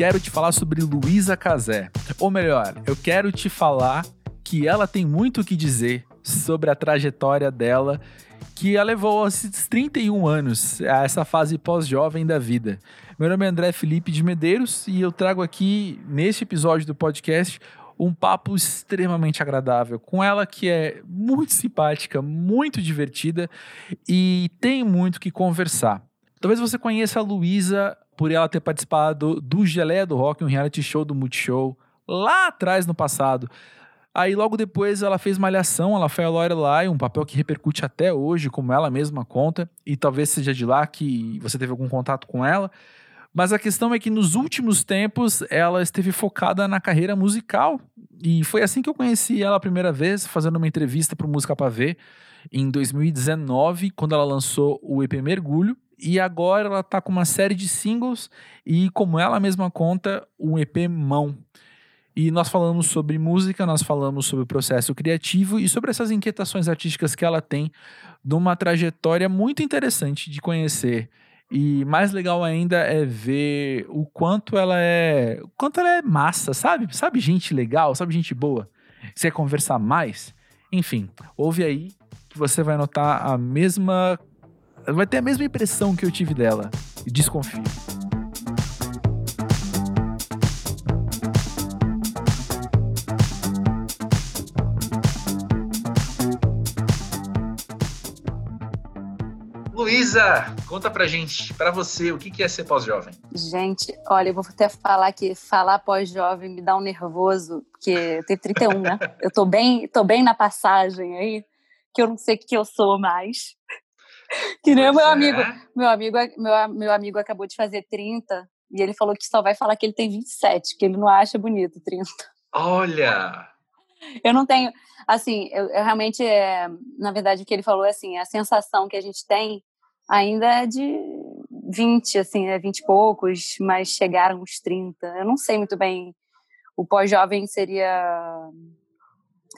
quero te falar sobre Luísa Casé. Ou melhor, eu quero te falar que ela tem muito o que dizer sobre a trajetória dela que a levou aos 31 anos, a essa fase pós-jovem da vida. Meu nome é André Felipe de Medeiros e eu trago aqui, neste episódio do podcast, um papo extremamente agradável com ela, que é muito simpática, muito divertida e tem muito que conversar. Talvez você conheça a Luísa por ela ter participado do Geleia do Rock, um reality show do Multishow, lá atrás no passado. Aí logo depois ela fez Malhação, ela foi a Lorelai, um papel que repercute até hoje, como ela mesma conta, e talvez seja de lá que você teve algum contato com ela. Mas a questão é que nos últimos tempos ela esteve focada na carreira musical. E foi assim que eu conheci ela a primeira vez, fazendo uma entrevista para o Música Pra Ver, em 2019, quando ela lançou o EP Mergulho. E agora ela está com uma série de singles e, como ela mesma conta, um EP Mão. E nós falamos sobre música, nós falamos sobre o processo criativo e sobre essas inquietações artísticas que ela tem, de uma trajetória muito interessante de conhecer e mais legal ainda é ver o quanto ela é. O quanto ela é massa, sabe? Sabe, gente legal, sabe, gente boa. Você quer conversar mais? Enfim, ouve aí que você vai notar a mesma. Vai ter a mesma impressão que eu tive dela. E desconfie. Luísa, conta pra gente, pra você, o que é ser pós-jovem? Gente, olha, eu vou até falar que falar pós-jovem me dá um nervoso, porque eu tenho 31, né? Eu tô bem, tô bem na passagem aí, que eu não sei o que eu sou mais. Que nem meu amigo, meu amigo, meu, meu amigo acabou de fazer 30 e ele falou que só vai falar que ele tem 27, que ele não acha bonito 30. Olha! Eu não tenho, assim, eu, eu realmente, é, na verdade, o que ele falou é assim, a sensação que a gente tem ainda é de 20, assim, é 20 e poucos, mas chegaram uns 30. Eu não sei muito bem. O pós-jovem seria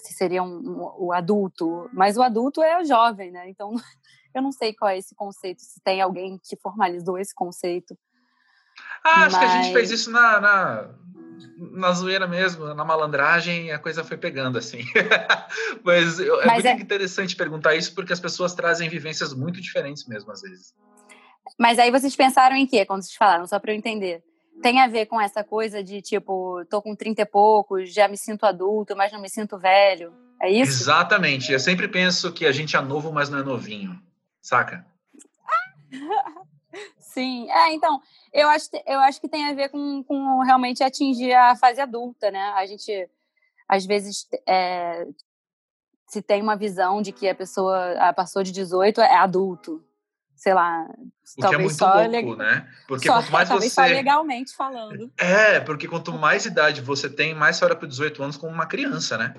se seria um, um, o adulto, mas o adulto é o jovem, né? Então eu não sei qual é esse conceito, se tem alguém que formalizou esse conceito. Ah, acho mas... que a gente fez isso na, na, na zoeira mesmo, na malandragem, a coisa foi pegando, assim. Mas é Mas muito é... interessante perguntar isso, porque as pessoas trazem vivências muito diferentes mesmo, às vezes. Mas aí vocês pensaram em quê, quando vocês falaram, só para eu entender? Tem a ver com essa coisa de, tipo, tô com 30 e poucos, já me sinto adulto, mas não me sinto velho? É isso? Exatamente. Eu sempre penso que a gente é novo, mas não é novinho. Saca? Sim. É, então, eu acho, eu acho que tem a ver com, com realmente atingir a fase adulta, né? A gente, às vezes, é, se tem uma visão de que a pessoa passou de 18 é adulto. Sei lá, o talvez que é muito só louco, leg... né? Porque só, quanto mais talvez você... só legalmente falando. É, porque quanto mais idade você tem, mais você olha para 18 anos como uma criança, né?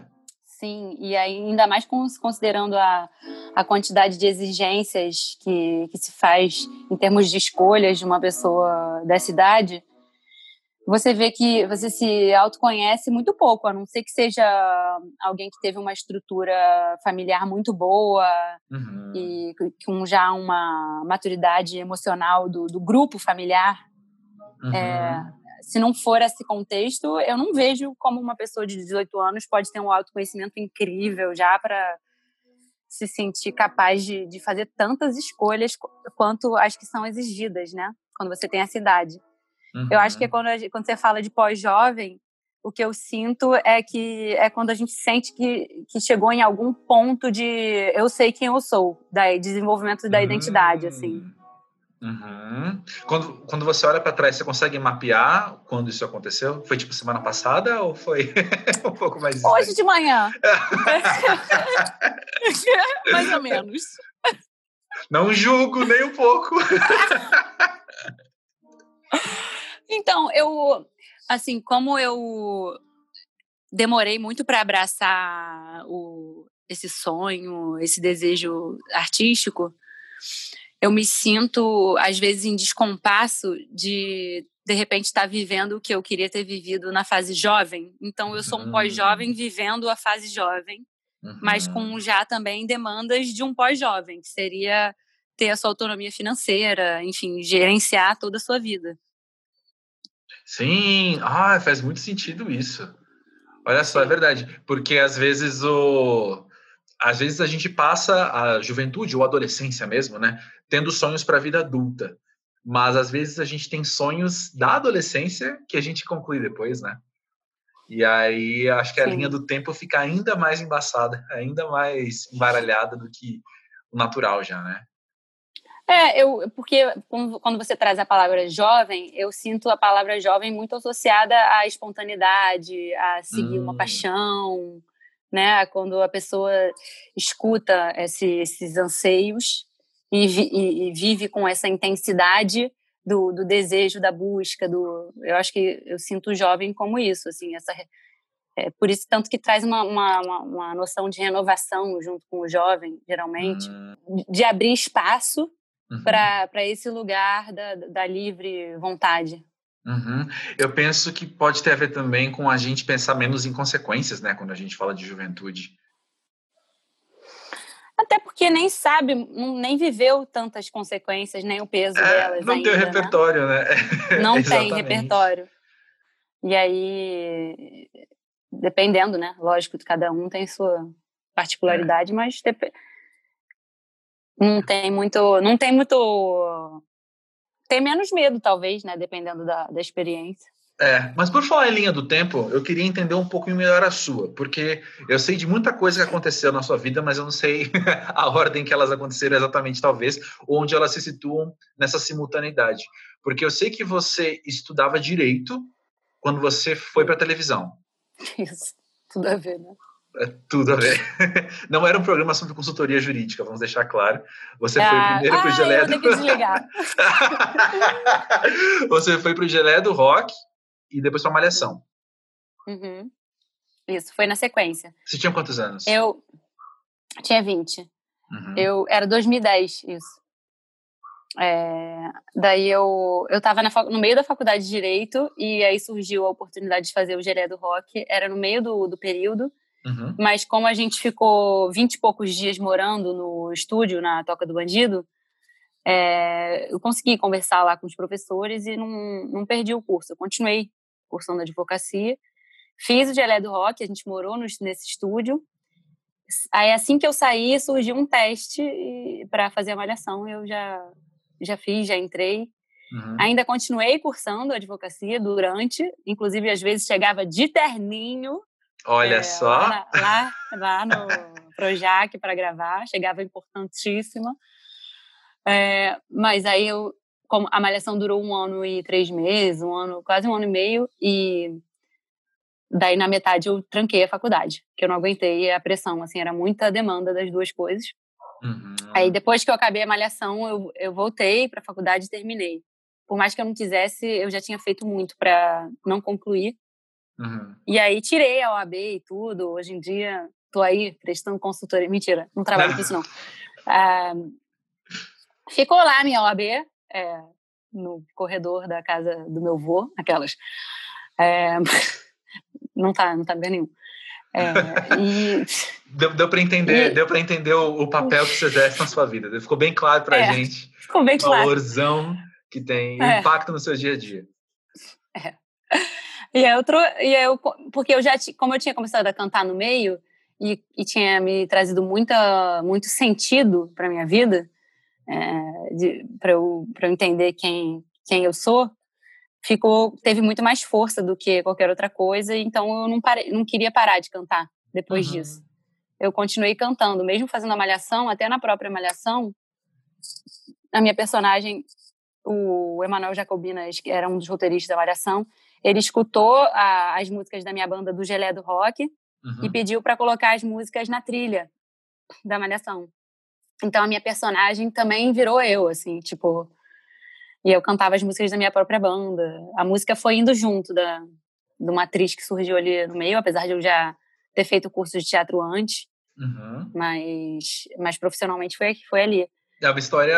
Sim, e ainda mais considerando a, a quantidade de exigências que, que se faz em termos de escolhas de uma pessoa dessa idade, você vê que você se autoconhece muito pouco, a não ser que seja alguém que teve uma estrutura familiar muito boa uhum. e com já uma maturidade emocional do, do grupo familiar. Uhum. É, se não for esse contexto, eu não vejo como uma pessoa de 18 anos pode ter um autoconhecimento incrível já para se sentir capaz de, de fazer tantas escolhas quanto as que são exigidas, né? Quando você tem essa idade. Uhum. Eu acho que uhum. quando, quando você fala de pós-jovem, o que eu sinto é que é quando a gente sente que, que chegou em algum ponto de eu sei quem eu sou, da desenvolvimento da uhum. identidade, assim. Hum. Uhum. Quando, quando você olha para trás, você consegue mapear quando isso aconteceu? Foi tipo semana passada ou foi um pouco mais Hoje de manhã. mais ou menos. Não julgo nem um pouco. então, eu assim, como eu demorei muito para abraçar o, esse sonho, esse desejo artístico, eu me sinto, às vezes, em descompasso de, de repente, estar vivendo o que eu queria ter vivido na fase jovem. Então, eu sou um pós-jovem hum. vivendo a fase jovem, uhum. mas com já também demandas de um pós-jovem, que seria ter a sua autonomia financeira, enfim, gerenciar toda a sua vida. Sim, ah, faz muito sentido isso. Olha só, é verdade, porque às vezes o às vezes a gente passa a juventude ou adolescência mesmo, né, tendo sonhos para a vida adulta. Mas às vezes a gente tem sonhos da adolescência que a gente conclui depois, né? E aí acho que a Sim. linha do tempo fica ainda mais embaçada, ainda mais embaralhada do que o natural já, né? É, eu, porque quando você traz a palavra jovem, eu sinto a palavra jovem muito associada à espontaneidade, a seguir hum. uma paixão, né? Quando a pessoa escuta esse, esses anseios e, e, e, vive com essa intensidade do, do, desejo, da busca, do, eu acho que eu sinto o jovem como isso, assim, essa é, por isso tanto que traz uma, uma, uma, noção de renovação junto com o jovem, geralmente, hum. de abrir espaço uhum. para esse lugar da, da livre vontade. Uhum. Eu penso que pode ter a ver também com a gente pensar menos em consequências, né, quando a gente fala de juventude. Até porque nem sabe, nem viveu tantas consequências, nem o peso é, delas. Não ainda, tem o repertório, né? né? Não tem repertório. E aí, dependendo, né? Lógico, cada um tem sua particularidade, é. mas não tem muito. Não tem muito. Tem menos medo, talvez, né? Dependendo da, da experiência. É, mas por falar em linha do tempo, eu queria entender um pouco melhor a sua, porque eu sei de muita coisa que aconteceu na sua vida, mas eu não sei a ordem que elas aconteceram exatamente, talvez, onde elas se situam nessa simultaneidade. Porque eu sei que você estudava direito quando você foi para a televisão. Isso, tudo a ver, né? É tudo a ver. Não era um programa sobre consultoria jurídica, vamos deixar claro. Você ah, foi primeiro para o Gelé do... que desligar. Você foi para o Gelé do Rock e depois para Malhação. Uhum. Isso, foi na sequência. Você tinha quantos anos? Eu tinha 20. Uhum. Eu, era 2010, isso. É, daí eu eu estava no meio da faculdade de direito e aí surgiu a oportunidade de fazer o Gelé do Rock. Era no meio do, do período Uhum. Mas como a gente ficou vinte e poucos dias morando no estúdio, na Toca do Bandido, é, eu consegui conversar lá com os professores e não, não perdi o curso. Eu continuei cursando advocacia, fiz o Gelé do Rock, a gente morou no, nesse estúdio. Aí assim que eu saí, surgiu um teste para fazer a avaliação, eu já, já fiz, já entrei. Uhum. Ainda continuei cursando advocacia durante, inclusive às vezes chegava de terninho Olha é, só. Lá, lá, lá no Projac para gravar, chegava importantíssima. É, mas aí eu, como a malhação durou um ano e três meses, um ano, quase um ano e meio, e daí na metade eu tranquei a faculdade, que eu não aguentei a pressão, assim, era muita demanda das duas coisas. Uhum. Aí depois que eu acabei a malhação, eu, eu voltei para a faculdade e terminei. Por mais que eu não quisesse, eu já tinha feito muito para não concluir. Uhum. E aí tirei a OAB e tudo. Hoje em dia tô aí prestando consultoria. Mentira, não trabalho com isso não. Ah, ficou lá a minha OAB é, no corredor da casa do meu avô, aquelas. É, não tá, não tá bem nenhum. É, e, deu deu para entender, e, deu para entender o, o, papel que você exerce na sua vida. Ficou bem claro para é, gente. Ficou bem claro. O valorzão que tem, é. impacto no seu dia a dia. É. E eu, e eu porque eu já, como eu tinha começado a cantar no meio e, e tinha me trazido muita, muito sentido para minha vida, é, para eu, eu entender quem, quem eu sou, ficou teve muito mais força do que qualquer outra coisa. Então eu não parei, não queria parar de cantar depois uhum. disso. Eu continuei cantando, mesmo fazendo a malhação, até na própria malhação, a minha personagem, o Emanuel Jacobinas, que era um dos roteiristas da malhação, ele escutou a, as músicas da minha banda do Gelé do Rock uhum. e pediu para colocar as músicas na trilha da Malhação. Então a minha personagem também virou eu, assim, tipo. E eu cantava as músicas da minha própria banda. A música foi indo junto da, de uma atriz que surgiu ali no meio, apesar de eu já ter feito curso de teatro antes. Uhum. Mas, mas profissionalmente foi, foi ali. É uma história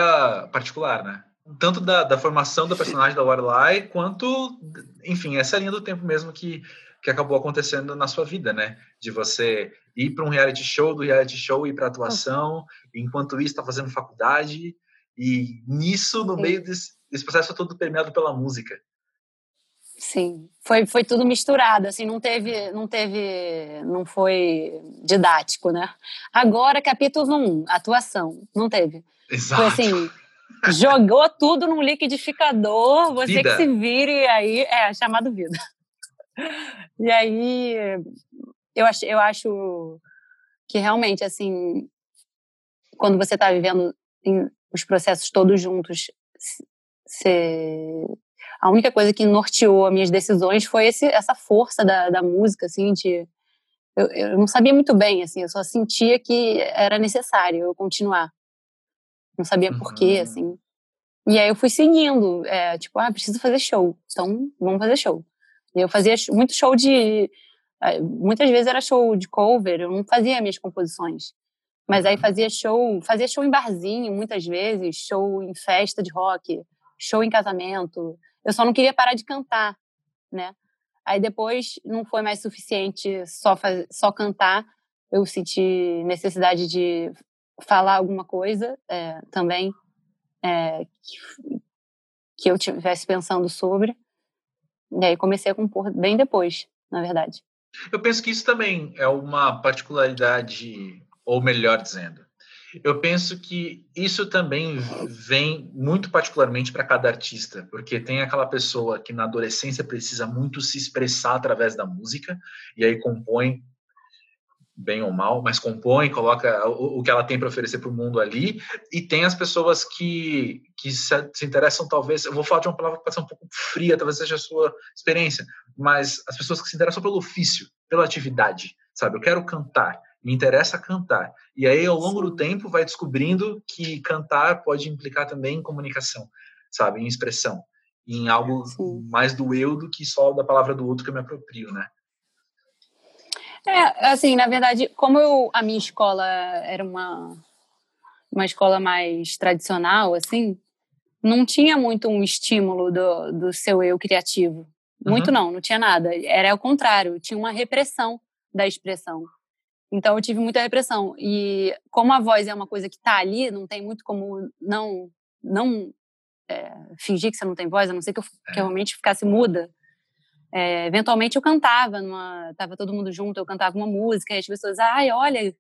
particular, né? Tanto da, da, formação do personagem da Lorelai, quanto, enfim, essa linha do tempo mesmo que, que acabou acontecendo na sua vida, né? De você ir para um reality show, do reality show ir para atuação, enquanto isso está fazendo faculdade, e nisso, no Sim. meio desse, desse, processo todo permeado pela música. Sim, foi, foi tudo misturado, assim, não teve, não teve, não foi didático, né? Agora, capítulo 1, atuação, não teve. Exato. Foi assim, jogou tudo num liquidificador, você vida. que se vire aí, é, chamado vida. E aí, eu acho, eu acho que realmente, assim, quando você está vivendo os processos todos juntos, você a única coisa que norteou as minhas decisões foi esse, essa força da, da música, assim, de... Eu, eu não sabia muito bem, assim, eu só sentia que era necessário eu continuar. Não sabia uhum. por quê, assim. E aí eu fui seguindo, é, tipo, ah, preciso fazer show, então vamos fazer show. E eu fazia muito show de... É, muitas vezes era show de cover, eu não fazia minhas composições. Mas aí uhum. fazia show, fazia show em barzinho, muitas vezes, show em festa de rock, show em casamento, eu só não queria parar de cantar, né? Aí depois não foi mais suficiente só fazer, só cantar. Eu senti necessidade de falar alguma coisa é, também é, que, que eu tivesse pensando sobre. E aí comecei a compor bem depois, na verdade. Eu penso que isso também é uma particularidade, ou melhor dizendo, eu penso que isso também vem muito particularmente para cada artista, porque tem aquela pessoa que na adolescência precisa muito se expressar através da música e aí compõe bem ou mal, mas compõe, coloca o, o que ela tem para oferecer para o mundo ali, e tem as pessoas que, que se, se, interessam, talvez, eu vou falar de uma palavra que pode ser um pouco fria, talvez seja a sua experiência, mas as pessoas que se interessam pelo ofício, pela atividade, sabe? Eu quero cantar, me interessa cantar. E aí, ao longo do tempo, vai descobrindo que cantar pode implicar também em comunicação, sabe? Em expressão. Em algo Sim. mais do eu do que só da palavra do outro que eu me aproprio, né? É, assim, na verdade, como eu, a minha escola era uma, uma escola mais tradicional, assim, não tinha muito um estímulo do, do seu eu criativo. Muito uhum. não, não tinha nada. Era o contrário, tinha uma repressão da expressão. Então eu tive muita repressão. E como a voz é uma coisa que está ali, não tem muito como não não é, fingir que você não tem voz, a não ser que eu, que eu é. realmente ficasse muda. É, eventualmente eu cantava, numa, tava todo mundo junto, eu cantava uma música, e as pessoas, ai, olha,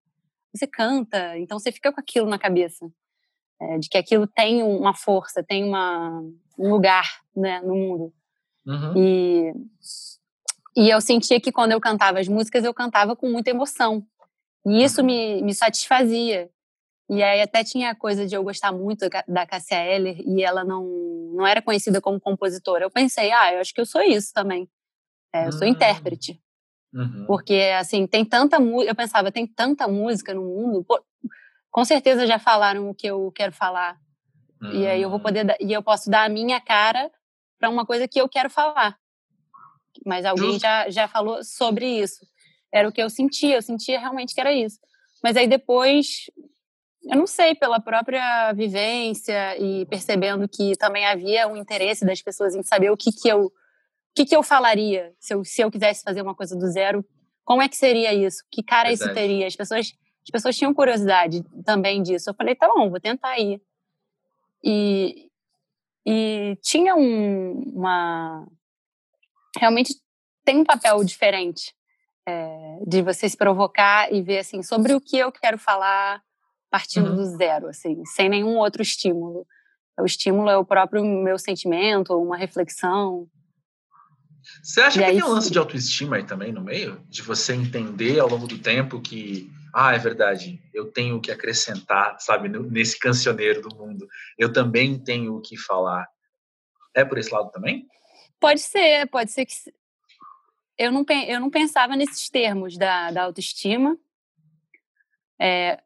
você canta, então você fica com aquilo na cabeça, é, de que aquilo tem uma força, tem uma, um lugar né, no mundo. Uhum. E, e eu sentia que quando eu cantava as músicas, eu cantava com muita emoção. E isso uhum. me, me satisfazia. E aí até tinha a coisa de eu gostar muito da Cássia Eller e ela não, não era conhecida como compositora. Eu pensei, ah, eu acho que eu sou isso também. É, eu sou intérprete. Uhum. Porque, assim, tem tanta música. Eu pensava, tem tanta música no mundo. Pô, com certeza já falaram o que eu quero falar. Uhum. E aí eu vou poder. E eu posso dar a minha cara para uma coisa que eu quero falar. Mas alguém já, já falou sobre isso era o que eu sentia, eu sentia realmente que era isso. Mas aí depois, eu não sei, pela própria vivência e percebendo que também havia um interesse das pessoas em saber o que que eu, que que eu falaria se eu, se eu quisesse fazer uma coisa do zero, como é que seria isso? Que cara Verdade. isso teria? As pessoas, as pessoas tinham curiosidade também disso. Eu falei, tá bom, vou tentar aí. E, e tinha um, uma. Realmente tem um papel diferente é, de você se provocar e ver assim sobre o que eu quero falar partindo uhum. do zero, assim, sem nenhum outro estímulo. O estímulo é o próprio meu sentimento, uma reflexão. Você acha e que aí, tem um lance de autoestima aí também no meio? De você entender ao longo do tempo que, ah, é verdade, eu tenho que acrescentar, sabe, nesse cancioneiro do mundo. Eu também tenho o que falar. É por esse lado também? Pode ser, pode ser que eu não, eu não pensava nesses termos da, da autoestima. É,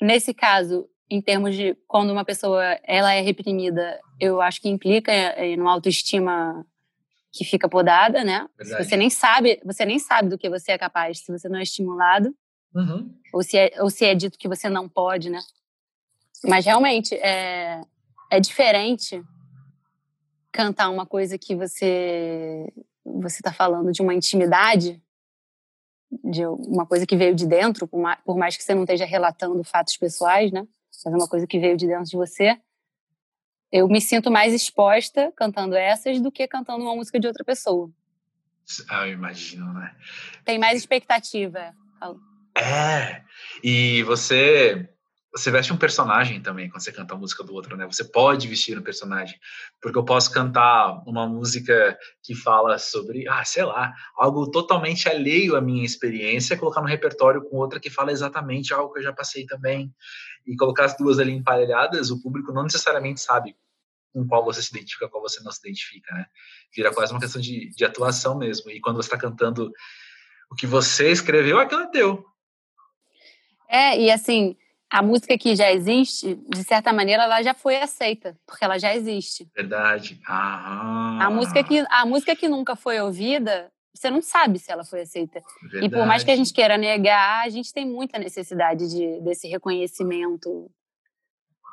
nesse caso, em termos de quando uma pessoa ela é reprimida, eu acho que implica em uma autoestima que fica podada, né? Você nem sabe, você nem sabe do que você é capaz se você não é estimulado, uhum. ou se é, ou se é dito que você não pode, né? Mas realmente é, é diferente cantar uma coisa que você você está falando de uma intimidade, de uma coisa que veio de dentro, por mais, por mais que você não esteja relatando fatos pessoais, né? Mas é uma coisa que veio de dentro de você. Eu me sinto mais exposta cantando essas do que cantando uma música de outra pessoa. Ah, eu imagino, né? Tem mais expectativa. É. E você você veste um personagem também quando você canta a música do outro, né? Você pode vestir um personagem. Porque eu posso cantar uma música que fala sobre, ah, sei lá, algo totalmente alheio à minha experiência, colocar no repertório com outra que fala exatamente algo que eu já passei também. E colocar as duas ali emparelhadas, o público não necessariamente sabe com qual você se identifica, qual você não se identifica, né? Vira quase uma questão de, de atuação mesmo. E quando você está cantando o que você escreveu, aquilo é teu. É, e assim, a música que já existe, de certa maneira, ela já foi aceita, porque ela já existe. Verdade. Ah. A música que a música que nunca foi ouvida, você não sabe se ela foi aceita. Verdade. E por mais que a gente queira negar, a gente tem muita necessidade de, desse reconhecimento,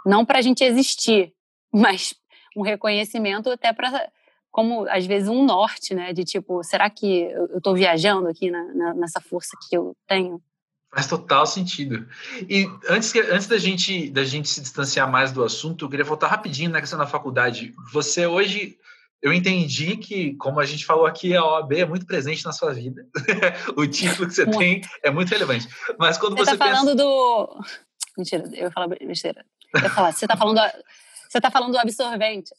não para a gente existir, mas um reconhecimento até para como às vezes um norte, né? De tipo, será que eu estou viajando aqui na, na, nessa força que eu tenho? Faz total sentido. E antes, que, antes da, gente, da gente se distanciar mais do assunto, eu queria voltar rapidinho na questão da faculdade. Você hoje, eu entendi que, como a gente falou aqui, a OAB é muito presente na sua vida. o título que você muito. tem é muito relevante. Mas quando você, você tá falando do... Mentira, eu ia falar besteira. Eu ia falar, você tá falando, você tá falando do absorvente.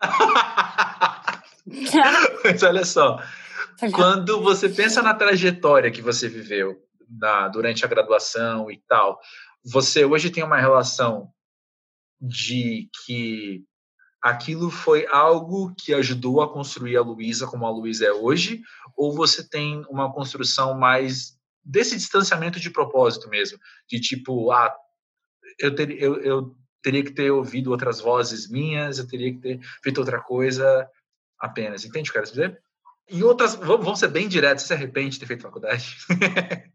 Mas olha só, quando você pensa na trajetória que você viveu, na, durante a graduação e tal, você hoje tem uma relação de que aquilo foi algo que ajudou a construir a Luísa como a Luísa é hoje, ou você tem uma construção mais desse distanciamento de propósito mesmo, de tipo, ah, eu, ter, eu, eu teria que ter ouvido outras vozes minhas, eu teria que ter feito outra coisa apenas, entende o que eu quero dizer? E outras, vamos ser bem diretos, você se arrepende de ter feito faculdade?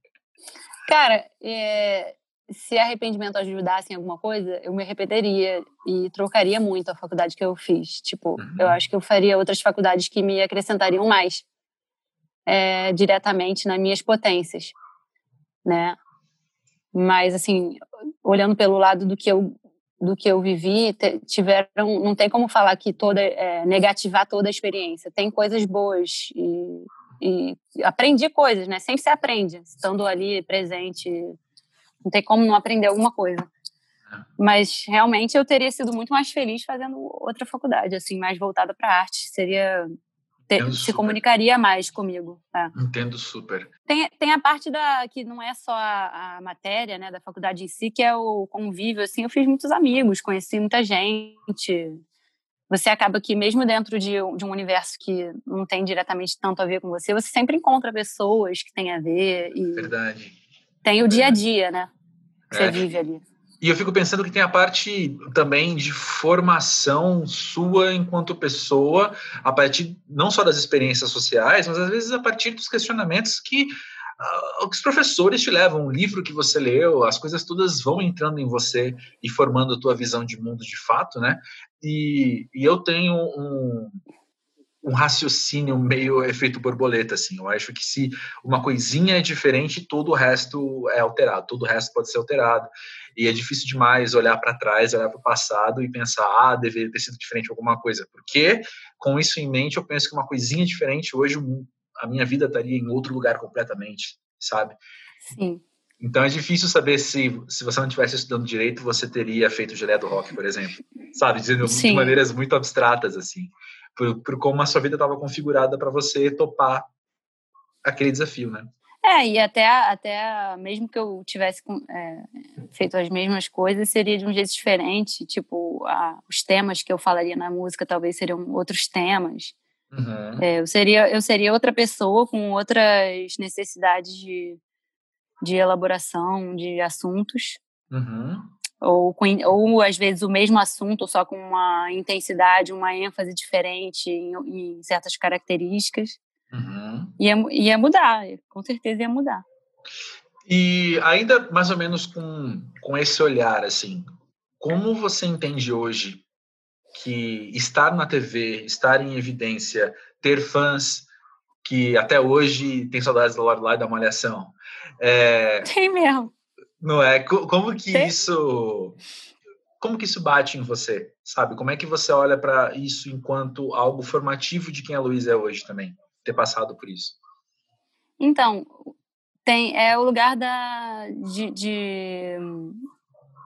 Cara, é, se arrependimento ajudasse em alguma coisa, eu me arrependeria e trocaria muito a faculdade que eu fiz. Tipo, uhum. eu acho que eu faria outras faculdades que me acrescentariam mais é, diretamente nas minhas potências, né? Mas, assim, olhando pelo lado do que eu do que eu vivi, tiveram, não tem como falar que toda é, negativar toda a experiência. Tem coisas boas e e aprendi coisas, né? Sempre se aprende, estando ali presente. Não tem como não aprender alguma coisa. É. Mas realmente eu teria sido muito mais feliz fazendo outra faculdade, assim, mais voltada para arte. Seria se comunicaria mais comigo. Tá? Entendo super. Tem, tem a parte da que não é só a, a, matéria, né, da faculdade em si, que é o convívio. Assim, eu fiz muitos amigos, conheci muita gente você acaba que, mesmo dentro de, de, um universo que não tem diretamente tanto a ver com você, você sempre encontra pessoas que têm a ver. E Verdade. Tem o dia a dia, né? Que é. você vive ali. E eu fico pensando que tem a parte também de formação sua enquanto pessoa, a partir não só das experiências sociais, mas às vezes a partir dos questionamentos que uh, os professores te levam, o livro que você leu, as coisas todas vão entrando em você e formando a tua visão de mundo de fato, né? E, e eu tenho um, um raciocínio meio efeito borboleta, assim. Eu acho que se uma coisinha é diferente, todo o resto é alterado, todo o resto pode ser alterado. E é difícil demais olhar para trás, olhar para o passado e pensar, ah, deveria ter sido diferente alguma coisa. Porque, com isso em mente, eu penso que uma coisinha diferente, hoje a minha vida estaria em outro lugar completamente, sabe? Sim. Então é difícil saber se, se você não estivesse estudando direito, você teria feito Geleia do Rock, por exemplo. Sabe? Dizendo Sim. de maneiras muito abstratas, assim. Por, por como a sua vida estava configurada para você topar aquele desafio, né? É, e até, até mesmo que eu tivesse é, feito as mesmas coisas, seria de um jeito diferente. Tipo, a, os temas que eu falaria na música talvez seriam outros temas. Uhum. É, eu, seria, eu seria outra pessoa com outras necessidades de, de elaboração de assuntos. Uhum. Ou, com, ou às vezes o mesmo assunto, só com uma intensidade, uma ênfase diferente em, em certas características. Uhum. Ia, ia mudar, com certeza ia mudar. E ainda mais ou menos com, com esse olhar, assim, como você entende hoje que estar na TV, estar em evidência, ter fãs que até hoje tem saudades da Lorelai da Malhação. É, tem mesmo. Não é? Como que tem? isso como que isso bate em você, sabe? Como é que você olha para isso enquanto algo formativo de quem a Luísa é hoje também, ter passado por isso? Então, tem é o lugar da de, de,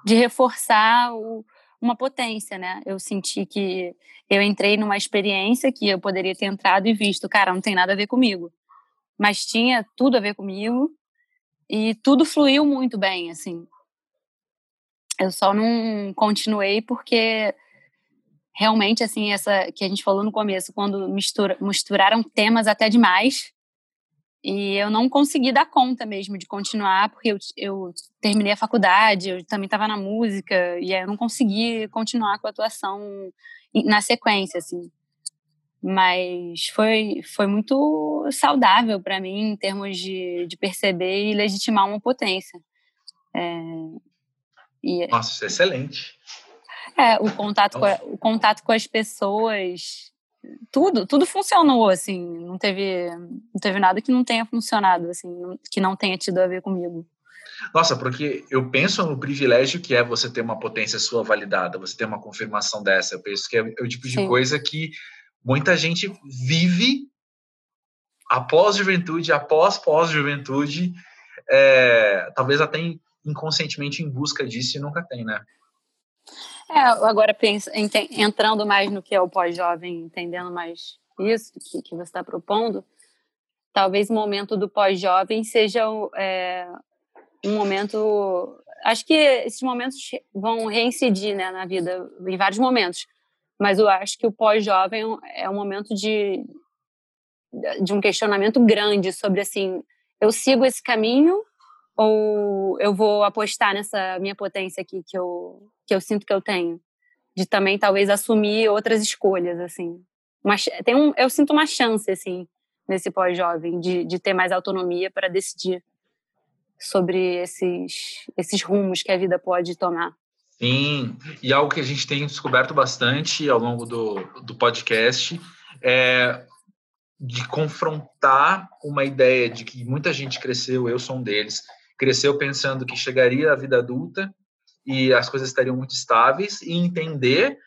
de reforçar o, uma potência, né? Eu senti que eu entrei numa experiência que eu poderia ter entrado e visto, cara, não tem nada a ver comigo, mas tinha tudo a ver comigo e tudo fluiu muito bem, assim. Eu só não continuei porque realmente, assim, essa que a gente falou no começo, quando mistura, misturaram temas até demais, e eu não consegui dar conta mesmo de continuar, porque eu, eu terminei a faculdade, eu também estava na música, e aí eu não consegui continuar com a atuação na sequência, assim. Mas foi, foi muito saudável para mim, em termos de, de perceber e legitimar uma potência. É, e, Nossa, isso é excelente. É, o contato, com a, o contato com as pessoas, tudo, tudo funcionou, assim, não teve, não teve nada que não tenha funcionado, assim, que não tenha tido a ver comigo. Nossa, porque eu penso no privilégio que é você ter uma potência sua validada, você ter uma confirmação dessa. Eu penso que é, o tipo de Sim. coisa que muita gente vive após juventude, após pós-juventude, é, talvez até inconscientemente em busca disso e nunca tem, né? É, agora pensa, entrando mais no que é o pós-jovem, entendendo mais isso que, que você está propondo, talvez o momento do pós-jovem seja é, um momento. Acho que esses momentos vão reincidir né, na vida, em vários momentos, mas eu acho que o pós-jovem é um momento de, de um questionamento grande sobre assim: eu sigo esse caminho ou eu vou apostar nessa minha potência aqui que eu que eu sinto que eu tenho? De também talvez assumir outras escolhas assim. Mas tem um eu sinto uma chance assim nesse pós-jovem de, de ter mais autonomia para decidir sobre esses esses rumos que a vida pode tomar. Sim e algo que a gente tem descoberto bastante ao longo do, do podcast é de confrontar uma ideia de que muita gente cresceu, eu sou um deles, cresceu pensando que chegaria à vida adulta e as coisas estariam muito estáveis e entender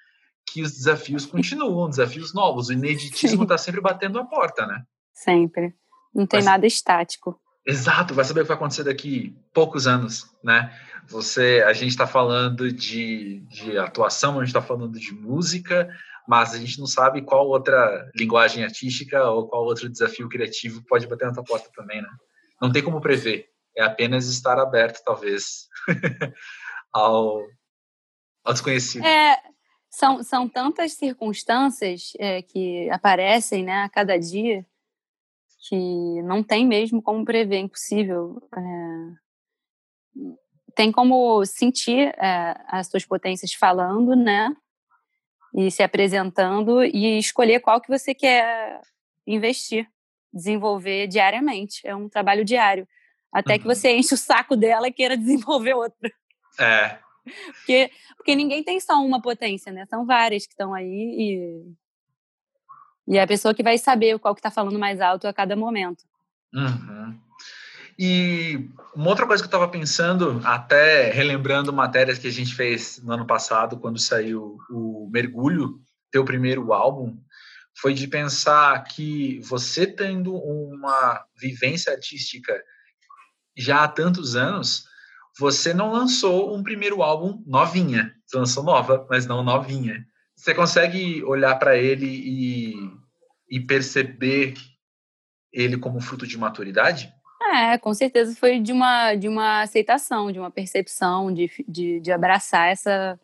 que os desafios continuam, desafios novos. O ineditismo está sempre batendo a porta, né? Sempre. Não tem Mas, nada estático. Exato, vai saber o que vai acontecer daqui poucos anos, né? Você, a gente está falando de, de atuação, a gente está falando de música, mas a gente não sabe qual outra linguagem artística ou qual outro desafio criativo pode bater na tua porta também, né? Não tem como prever é apenas estar aberto, talvez, ao, ao desconhecido. É, são, são tantas circunstâncias é, que aparecem né, a cada dia que não tem mesmo como prever, impossível. É, tem como sentir é, as suas potências falando, né? E se apresentando e escolher qual que você quer investir, desenvolver diariamente. É um trabalho diário até que você enche o saco dela e queira desenvolver outra. É. Porque, porque ninguém tem só uma potência, né? São várias que estão aí e, e é a pessoa que vai saber qual que está falando mais alto a cada momento. Uhum. E uma outra coisa que eu estava pensando, até relembrando matérias que a gente fez no ano passado, quando saiu o Mergulho, teu primeiro álbum, foi de pensar que você tendo uma vivência artística já há tantos anos, você não lançou um primeiro álbum novinha. Você lançou nova, mas não novinha. Você consegue olhar para ele e, e perceber ele como fruto de maturidade? É, com certeza foi de uma, de uma aceitação, de uma percepção, de, de, de abraçar essa,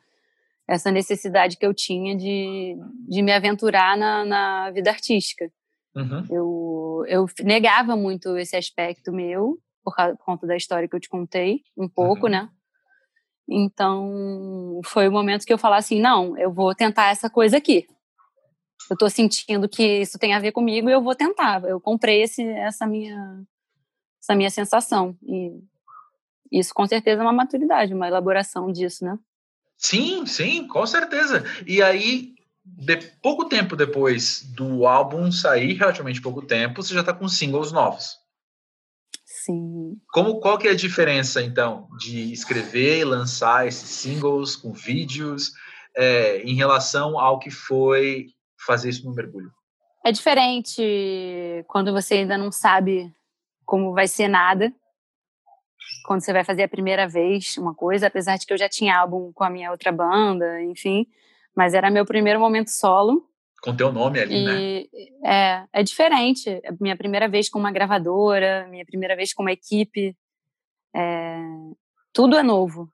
essa necessidade que eu tinha de, de me aventurar na, na vida artística. Uhum. Eu, eu negava muito esse aspecto meu, por, causa, por conta da história que eu te contei, um pouco, uhum. né? Então, foi o momento que eu falei assim, não, eu vou tentar essa coisa aqui. Eu tô sentindo que isso tem a ver comigo e eu vou tentar. Eu comprei esse, essa minha essa minha sensação e isso com certeza é uma maturidade, uma elaboração disso, né? Sim, sim, com certeza. E aí, de, pouco tempo depois do álbum sair, relativamente pouco tempo, você já está com singles novos. Sim. Como, qual que é a diferença, então, de escrever e lançar esses singles com vídeos é, em relação ao que foi fazer isso no mergulho? É diferente quando você ainda não sabe como vai ser nada. Quando você vai fazer a primeira vez uma coisa, apesar de que eu já tinha álbum com a minha outra banda, enfim, mas era meu primeiro momento solo. Com teu nome ali, e, né? É, é diferente. É minha primeira vez com uma gravadora, minha primeira vez com uma equipe. É, tudo é novo.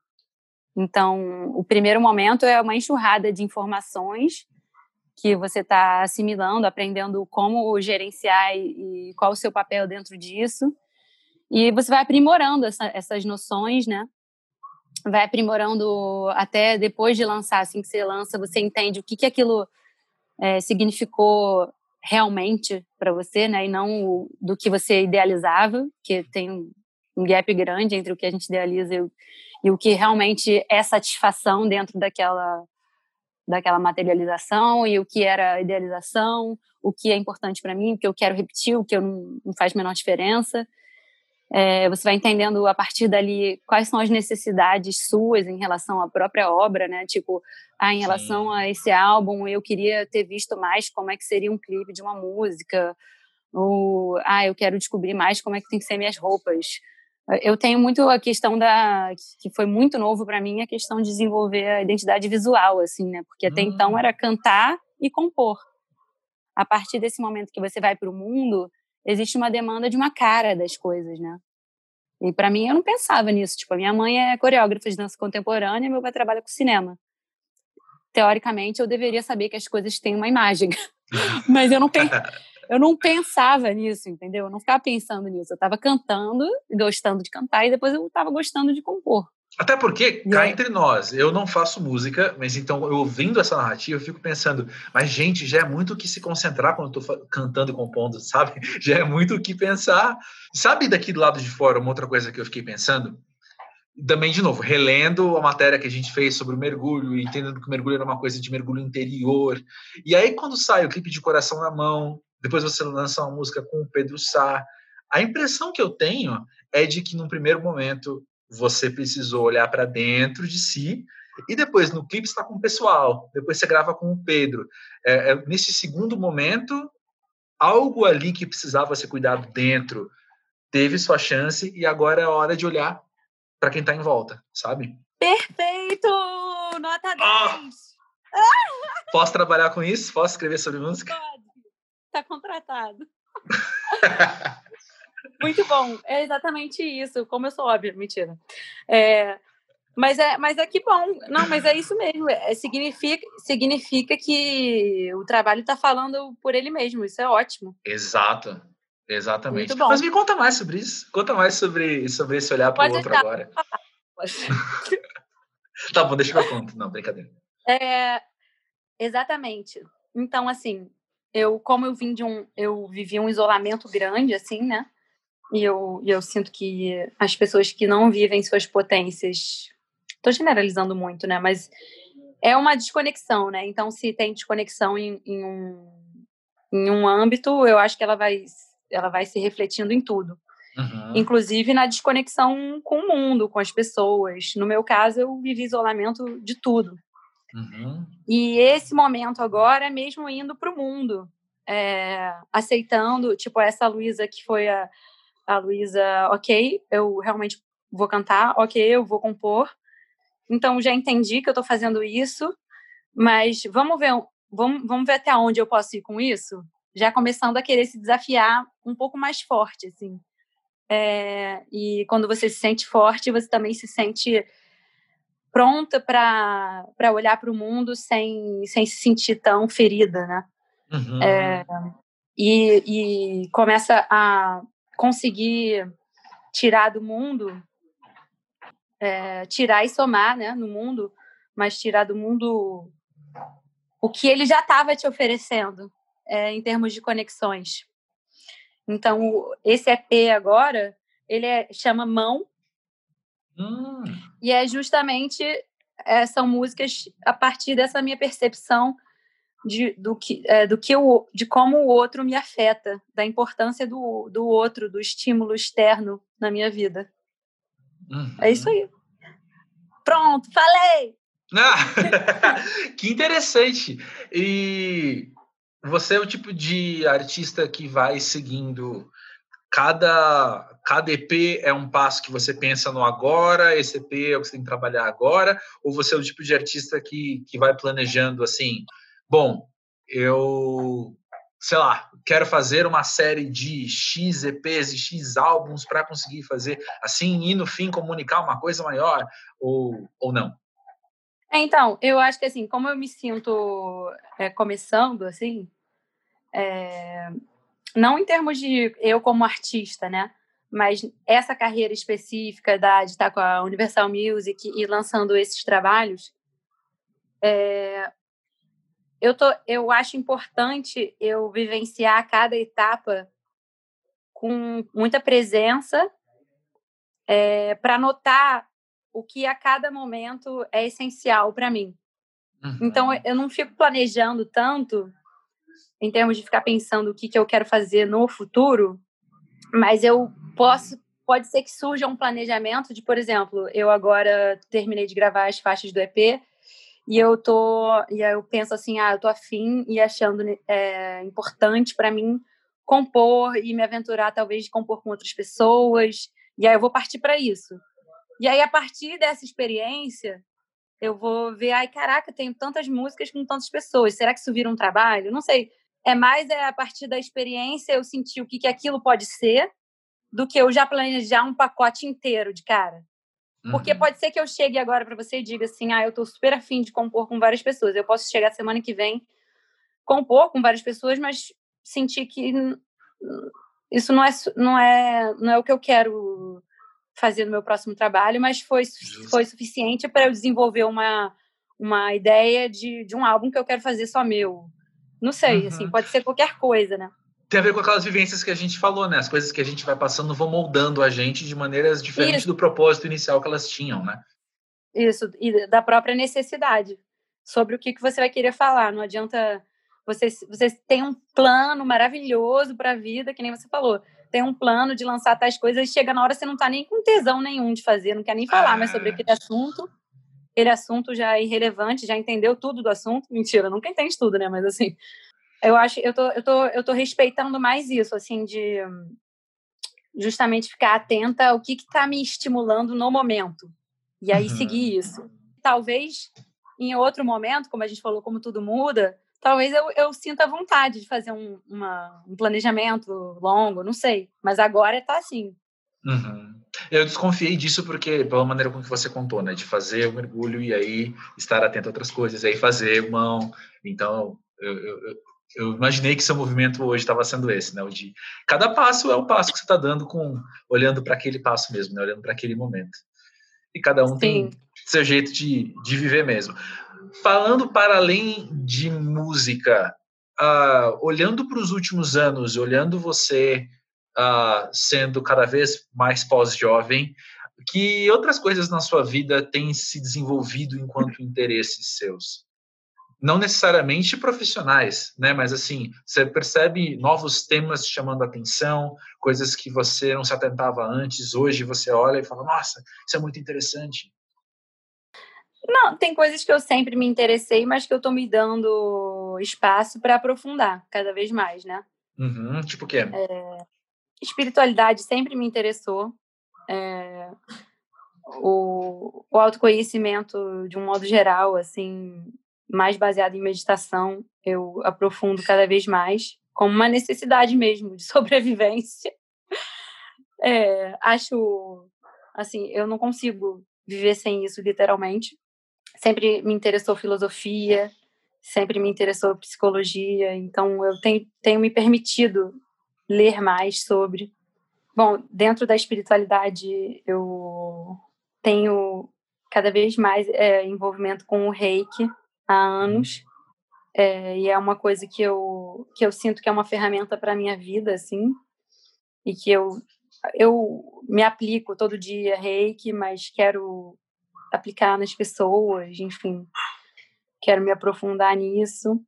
Então, o primeiro momento é uma enxurrada de informações que você está assimilando, aprendendo como gerenciar e, e, qual o seu papel dentro disso. E você vai aprimorando essa, essas noções, né? Vai aprimorando até depois de lançar, assim que você lança, você entende o que, que aquilo é, significou realmente para você, né? E não o, do que você idealizava, que tem um, um gap grande entre o que a gente idealiza e o, e o que realmente é satisfação dentro daquela daquela materialização e o que era idealização, o que é importante para mim, o que eu quero repetir, o que eu não, não faz menor diferença. É, você vai entendendo a partir dali quais são as necessidades suas em relação à própria obra, né? Tipo, ah, em relação Sim. a esse álbum, eu queria ter visto mais como é que seria um clipe de uma música, ou ah, eu quero descobrir mais como é que tem que ser minhas roupas. Eu tenho muito a questão da que foi muito novo para mim a questão de desenvolver a identidade visual, assim, né? Porque até então hum. então era cantar e compor. A partir desse momento que você vai para o mundo, existe uma demanda de uma cara das coisas, né? E para mim eu não pensava nisso. Tipo, a minha mãe é coreógrafa de dança contemporânea, meu pai trabalha com cinema. Teoricamente eu deveria saber que as coisas têm uma imagem, mas eu não eu não pensava nisso, entendeu? Eu não ficava pensando nisso. Eu estava cantando, gostando de cantar e depois eu estava gostando de compor. Até porque, cá entre nós, eu não faço música, mas então eu ouvindo essa narrativa, eu fico pensando, mas gente, já é muito o que se concentrar quando eu tô cantando e compondo, sabe? Já é muito o que pensar. Sabe daqui do lado de fora, uma outra coisa que eu fiquei pensando? Também, de novo, relendo a matéria que a gente fez sobre o mergulho e entendendo que o mergulho era uma coisa de mergulho interior. E aí, quando sai o clipe de Coração na Mão, depois você lança uma música com o Pedro Sá, a impressão que eu tenho é de que, num primeiro momento, você precisou olhar para dentro de si e depois no clipe está com o pessoal, depois você grava com o Pedro. É, é, nesse segundo momento, algo ali que precisava ser cuidado dentro teve sua chance e agora é a hora de olhar para quem está em volta, sabe? Perfeito! Nota 10! Ah! Posso trabalhar com isso? Posso escrever sobre música? Pode. Tá contratado. Muito bom. É exatamente isso. Como eu sou óbvia, mentira. É, mas é, mas é que bom. Não, mas é isso mesmo. É, significa, significa que o trabalho está falando por ele mesmo. Isso é ótimo. Exato. Exatamente. Mas me conta mais sobre isso. Conta mais sobre, sobre esse olhar para o outro agora. tá bom, deixa eu contar. Não, brincadeira. É, exatamente. Então, assim, eu, como eu vim de um, eu vivi um isolamento grande, assim, né? E eu, eu sinto que as pessoas que não vivem suas potências, estou generalizando muito, né? Mas é uma desconexão, né? Então, se tem desconexão em, em, um, em um âmbito, eu acho que ela vai, ela vai se refletindo em tudo. Uhum. Inclusive na desconexão com o mundo, com as pessoas. No meu caso, eu vivi isolamento de tudo. Uhum. E esse momento agora, mesmo indo para o mundo, é, aceitando, tipo, essa Luísa que foi a, a Luísa, ok, eu realmente vou cantar, ok, eu vou compor. Então já entendi que eu estou fazendo isso, mas vamos ver, vamos, vamos ver até onde eu posso ir com isso. Já começando a querer se desafiar um pouco mais forte, assim. É, e quando você se sente forte, você também se sente pronta para olhar para o mundo sem, sem se sentir tão ferida, né? Uhum. É, e, e começa a conseguir tirar do mundo, é, tirar e somar né, no mundo, mas tirar do mundo o que ele já estava te oferecendo é, em termos de conexões. Então, esse EP agora, ele é, chama Mão, hum. e é justamente, é, são músicas a partir dessa minha percepção de, do que, é, do que o, de como o outro me afeta, da importância do, do outro, do estímulo externo na minha vida. Uhum. É isso aí. Pronto, falei! Ah, que interessante! E você é o tipo de artista que vai seguindo cada cada EP é um passo que você pensa no agora, esse EP é o que você tem que trabalhar agora, ou você é o tipo de artista que, que vai planejando assim, bom, eu, sei lá, quero fazer uma série de X EPs e X álbuns para conseguir fazer assim e no fim comunicar uma coisa maior, ou, ou não? É, então, eu acho que assim, como eu me sinto é, começando, assim, é, não em termos de eu como artista, né? Mas essa carreira específica da, de estar com a Universal Music e lançando esses trabalhos, é, eu, tô, eu acho importante eu vivenciar cada etapa com muita presença é, para notar o que a cada momento é essencial para mim. Uhum. Então, eu não fico planejando tanto em termos de ficar pensando o que, que eu quero fazer no futuro, mas eu posso pode ser que surja um planejamento de, por exemplo, eu agora terminei de gravar as faixas do EP e eu tô e eu penso assim, ah, eu tô afim e achando é, importante para mim compor e me aventurar talvez de compor com outras pessoas e aí eu vou partir para isso. E aí a partir dessa experiência eu vou ver, ai caraca, tenho tantas músicas com tantas pessoas, será que isso vira um trabalho? Não sei. É mais é a partir da experiência eu sentir o que, que aquilo pode ser do que eu já planejar um pacote inteiro de cara. Porque uhum. pode ser que eu chegue agora para você e diga assim: ah, eu estou super afim de compor com várias pessoas. Eu posso chegar semana que vem, compor com várias pessoas, mas sentir que isso não é, não é, não é o que eu quero fazer no meu próximo trabalho, mas foi, foi suficiente para eu desenvolver uma, uma ideia de, de um álbum que eu quero fazer só meu. Não sei, assim, uhum. assim, pode ser qualquer coisa, né? Tem a ver com aquelas vivências que a gente falou, né? As coisas que a gente vai passando vão moldando a gente de maneiras diferentes Isso. do propósito inicial que elas tinham, né? Isso, e da própria necessidade sobre o que, que você vai querer falar. Não adianta você, você tem um plano maravilhoso para a vida, que nem você falou. Tem um plano de lançar tais coisas e chega na hora você não está nem com tesão nenhum de fazer, não quer nem falar ah. mais sobre aquele assunto. Aquele assunto já é irrelevante, já entendeu tudo do assunto. Mentira, nunca entende tudo, né? Mas assim, eu acho, eu tô, eu tô, eu tô respeitando mais isso, assim, de justamente ficar atenta ao que está me estimulando no momento. E aí uhum. seguir isso. Talvez em outro momento, como a gente falou, como tudo muda, talvez eu, eu sinta vontade de fazer um, uma, um planejamento longo, não sei. Mas agora está assim. Uhum. Eu desconfiei disso porque, pela maneira com que você contou, né? De fazer o mergulho e aí estar atento a outras coisas, aí fazer mão. Então, eu, eu, eu imaginei que seu movimento hoje estava sendo esse, né? O de cada passo é um passo que você está dando com olhando para aquele passo mesmo, né? Olhando para aquele momento. E cada um Sim. tem seu jeito de, de viver mesmo. Falando para além de música, uh, olhando para os últimos anos, olhando você uh, sendo cada vez mais pós-jovem, que outras coisas na sua vida têm se desenvolvido enquanto interesses seus? Não necessariamente profissionais, né? Mas assim, você percebe novos temas chamando a atenção, coisas que você não se atentava antes, hoje você olha e fala, nossa, isso é muito interessante. Não, tem coisas que eu sempre me interessei, mas que eu estou me dando espaço para aprofundar cada vez mais, né? Uhum, tipo o quê? É, espiritualidade sempre me interessou. É, o, o autoconhecimento, de um modo geral, assim, mais baseado em meditação, eu aprofundo cada vez mais, como uma necessidade mesmo de sobrevivência. É, acho, assim, eu não consigo viver sem isso, literalmente. Sempre me interessou filosofia, sempre me interessou psicologia, então eu tenho, tenho me permitido ler mais sobre. Bom, dentro da espiritualidade, eu tenho cada vez mais é, envolvimento com o reiki, há anos. É, e é uma coisa que eu, que eu sinto que é uma ferramenta para a minha vida, assim, e que eu, eu me aplico todo dia reiki, mas quero aplicar nas pessoas, enfim, quero me aprofundar nisso.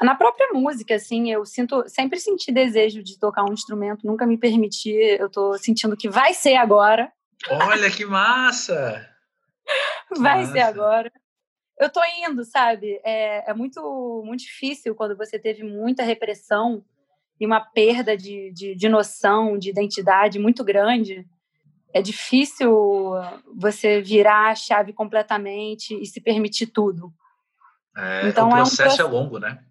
na própria música, assim, eu sinto, sempre senti desejo de tocar um instrumento, nunca me permiti, eu tô sentindo que vai ser agora. Olha que massa! vai ser agora. Eu tô indo, sabe? É, é muito, muito difícil quando você teve muita repressão e uma perda de, de, de noção, de identidade muito grande. É difícil você virar a chave completamente e se permitir tudo. É, então, o processo é, um, é longo, né?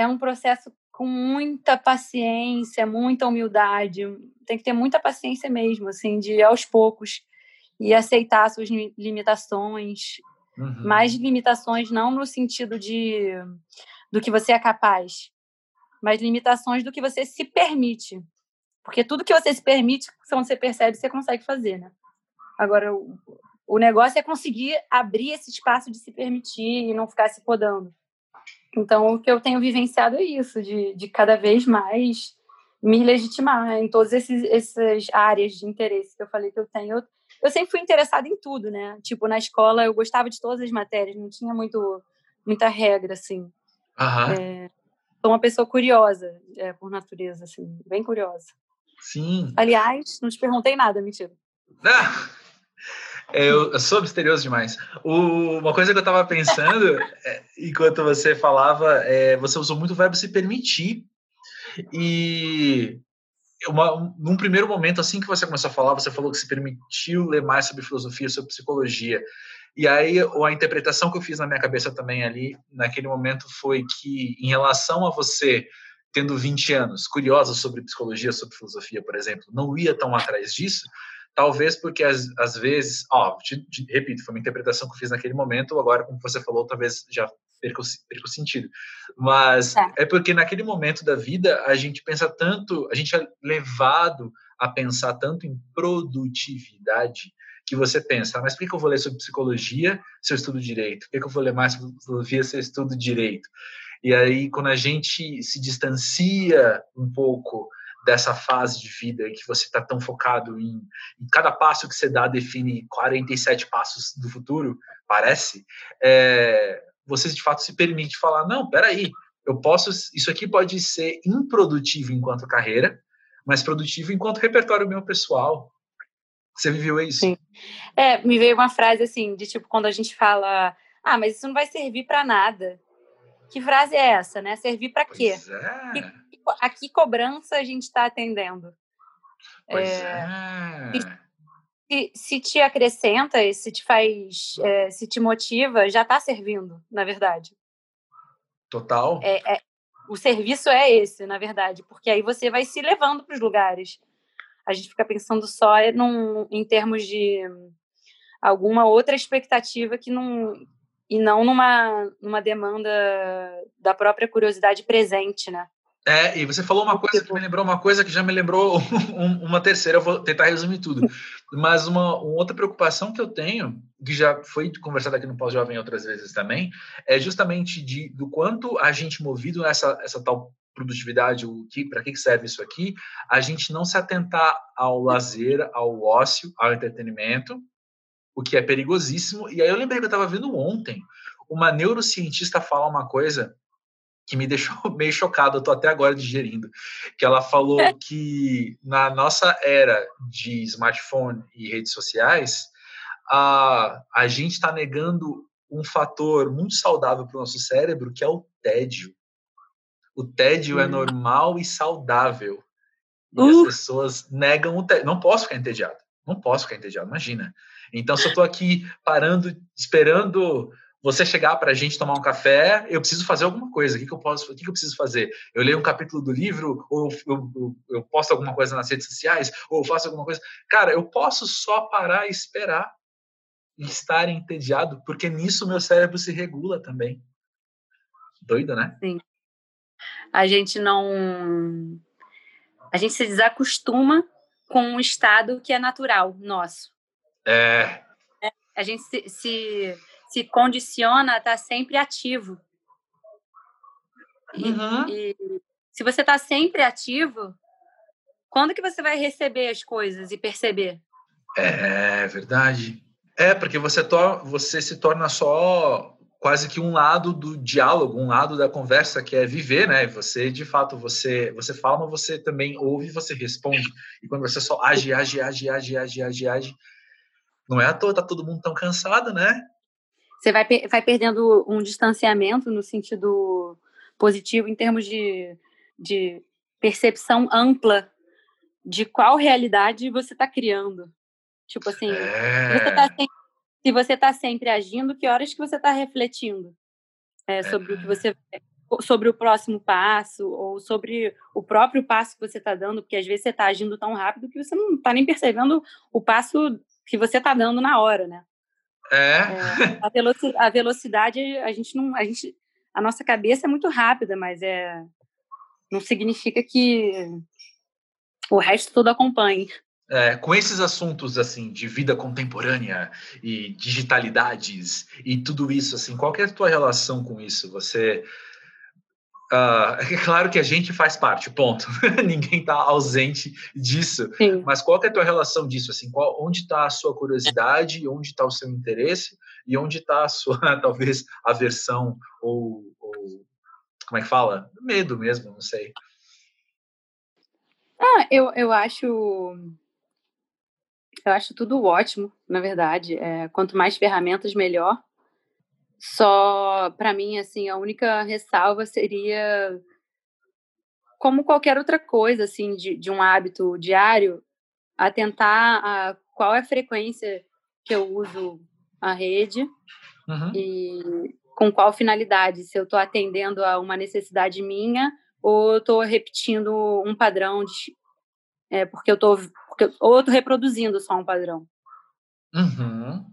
é um processo com muita paciência, muita humildade. Tem que ter muita paciência mesmo, assim, de ir aos poucos e aceitar suas limitações. Uhum. Limitações não no sentido de do que você é capaz, mas limitações do que você se permite. Porque tudo que você se permite, quando você percebe, você consegue fazer, né? Agora, o, o negócio é conseguir abrir esse espaço de se permitir e não ficar se podando. Então, o que eu tenho vivenciado é isso, de, de cada vez mais me legitimar em todas esses, essas áreas de interesse que eu falei que eu tenho. Eu, eu sempre fui interessada em tudo, né? Tipo, na escola eu gostava de todas as matérias, não tinha muito, muita regra, assim. Uhum. É, sou uma pessoa curiosa, é, por natureza, assim, bem curiosa. Sim. Aliás, não te perguntei nada, mentira. Ah! Eu, eu sou misterioso demais. O, uma coisa que eu estava pensando, é, enquanto você falava, é, você usou muito o verbo se permitir. E uma, num primeiro momento, assim que você começou a falar, você falou que se permitiu ler mais sobre filosofia, sobre psicologia. E aí, a interpretação que eu fiz na minha cabeça também ali, naquele momento, foi que, em relação a você tendo 20 anos, curiosa sobre psicologia, sobre filosofia, por exemplo, não ia tão atrás disso, Talvez porque às, às vezes, ó, repito, foi uma interpretação que eu fiz naquele momento, agora, como você falou, talvez já perca o, perca o sentido. Mas é. é porque naquele momento da vida a gente pensa tanto, a gente é levado a pensar tanto em produtividade que você pensa, ah, mas por que eu vou ler sobre psicologia se eu estudo direito? Por que eu vou ler mais sobre filosofia se eu estudo direito? E aí, quando a gente se distancia um pouco dessa fase de vida que você está tão focado em, em, cada passo que você dá define 47 passos do futuro, parece, é, você de fato se permite falar, não, peraí, eu posso, isso aqui pode ser improdutivo enquanto carreira, mas produtivo enquanto repertório meu pessoal. Você viveu isso? Sim. É, me veio uma frase assim, de tipo, quando a gente fala, ah, mas isso não vai servir para nada. Que frase é essa, né? Servir para quê? É. Que, a que cobrança a gente está atendendo? Pois é. é. Se, se, te acrescenta, se te faz, é, se te motiva, já está servindo, na verdade. Total. É, é, o serviço é esse, na verdade, porque aí você vai se levando para os lugares. A gente fica pensando só num, em termos de alguma outra expectativa que não e não numa, numa demanda da própria curiosidade presente, né? É, e você falou uma coisa que me lembrou uma coisa que já me lembrou uma terceira, eu vou tentar resumir tudo. Mas uma, uma outra preocupação que eu tenho, que já foi conversada aqui no Pós-Jovem outras vezes também, é justamente de, do quanto a gente movido nessa essa tal produtividade, o que para que serve isso aqui, a gente não se atentar ao lazer, ao ócio, ao entretenimento, o que é perigosíssimo. E aí eu lembrei que eu estava vendo ontem uma neurocientista falar uma coisa que me deixou meio chocado, eu tô até agora digerindo, que ela falou é. que na nossa era de smartphone e redes sociais, a, a gente está negando um fator muito saudável para o nosso cérebro, que é o tédio. O tédio hum. é normal e saudável. E uh. as pessoas negam o tédio. Não posso ficar entediado. Não posso ficar entediado, imagina. Então, se eu estou aqui parando, esperando você chegar para a gente tomar um café, eu preciso fazer alguma coisa. O que, que eu posso? O que, que eu preciso fazer? Eu leio um capítulo do livro, ou eu, eu, eu, posto alguma coisa nas redes sociais, ou eu faço alguma coisa. Cara, eu posso só parar e esperar e estar entediado, porque nisso meu cérebro se regula também. Doido, né? Sim. A gente não. A gente se desacostuma com um estado que é natural nosso. É. é a gente se, se se condiciona a estar sempre ativo. E, uhum. e se você está sempre ativo, quando que você vai receber as coisas e perceber? É verdade. É, porque você, to você se torna só quase que um lado do diálogo, um lado da conversa que é viver, né? Você, de fato, você você fala, mas você também ouve, você responde. E quando você só age, age, age, age, age, age, age, não é à toa, tá todo mundo tão cansado, né? Você vai, vai perdendo um distanciamento no sentido positivo em termos de, de percepção ampla de qual realidade você está criando. Tipo assim, é... você tá sempre se você está sempre agindo, que horas que você está refletindo é, sobre o que você sobre o próximo passo ou sobre o próprio passo que você está dando, porque às vezes você está agindo tão rápido que você não está nem percebendo o passo que você está dando na hora, né? É. é. A, velocidade, a, velocidade, a gente não, a gente, a nossa cabeça é muito rápida, mas é não significa que o resto tudo acompanhe. É, com esses assuntos assim de vida contemporânea e digitalidades e tudo isso assim qual é a tua relação com isso? Você uh, é claro que a gente faz parte ponto ninguém está ausente disso Sim. mas qual é a tua relação disso assim qual, onde está a sua curiosidade onde está o seu interesse e onde está a sua talvez aversão ou, ou como é que fala medo mesmo não sei ah, eu, eu acho eu acho tudo ótimo, na verdade. É, quanto mais ferramentas, melhor. Só, para mim, assim, a única ressalva seria como qualquer outra coisa, assim, de, de um hábito diário, atentar a qual é a frequência que eu uso a rede uhum. e com qual finalidade. Se eu estou atendendo a uma necessidade minha ou estou repetindo um padrão de, é, porque eu estou porque, ou eu estou reproduzindo só um padrão. Uhum.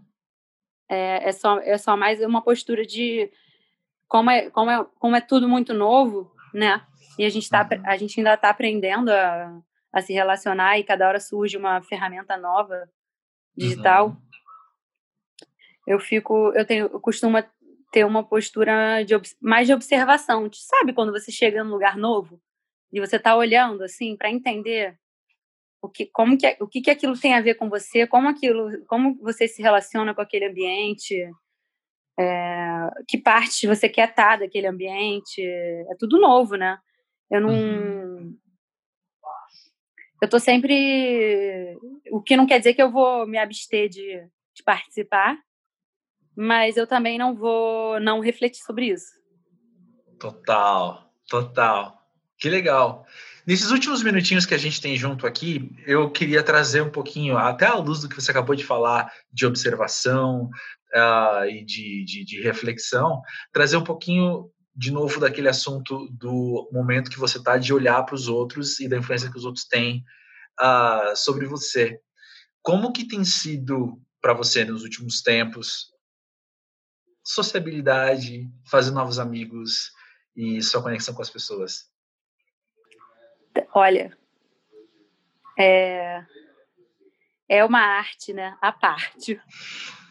É, é, só, é só mais uma postura de como é, como é, como é tudo muito novo, né? E a gente, tá, uhum. a gente ainda está aprendendo a, a se relacionar e cada hora surge uma ferramenta nova digital. Uhum. Eu fico, eu tenho, eu costumo ter uma postura de mais de observação. Sabe quando você chega num lugar novo e você está olhando assim para entender o que, como que, o que, que aquilo tem a ver com você, como aquilo, como você se relaciona com aquele ambiente, é, que parte você quer estar daquele ambiente, é tudo novo, né? Eu não, uhum. eu tô sempre, o que não quer dizer que eu vou me abster de, de participar, mas eu também não vou não refletir sobre isso. Total, total. Que legal. Nesses últimos minutinhos que a gente tem junto aqui, eu queria trazer um pouquinho, até à luz do que você acabou de falar, de observação uh, e de, de, de reflexão, trazer um pouquinho de novo daquele assunto do momento que você está de olhar para os outros e da influência que os outros têm uh, sobre você. Como que tem sido para você nos últimos tempos sociabilidade, fazer novos amigos e sua conexão com as pessoas? Olha, é, é uma arte, né? A parte.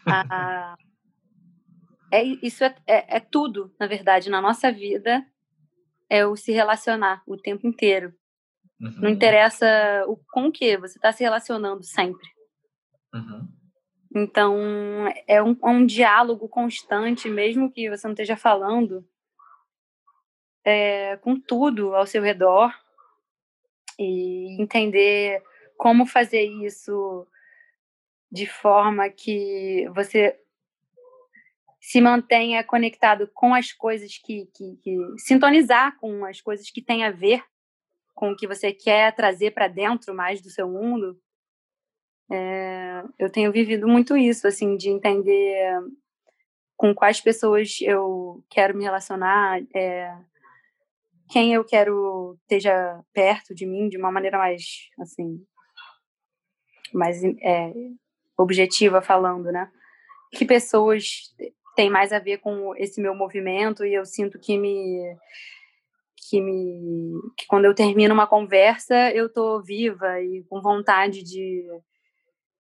A, é, isso é, é, é, tudo, na verdade, na nossa vida, é o se relacionar o tempo inteiro. Uhum. Não interessa o, com o que você está se relacionando sempre. Uhum. Então, é um, é um, diálogo constante, mesmo que você não esteja falando, é, com tudo ao seu redor e entender como fazer isso de forma que você se mantenha conectado com as coisas que, que, que sintonizar com as coisas que têm a ver com o que você quer trazer para dentro mais do seu mundo. É, eu tenho vivido muito isso, assim, de entender com quais pessoas eu quero me relacionar, é, quem eu quero esteja perto de mim de uma maneira mais assim mais é, objetiva falando né? Que pessoas têm mais a ver com esse meu movimento e eu sinto que me que me que quando eu termino uma conversa eu tô viva e com vontade de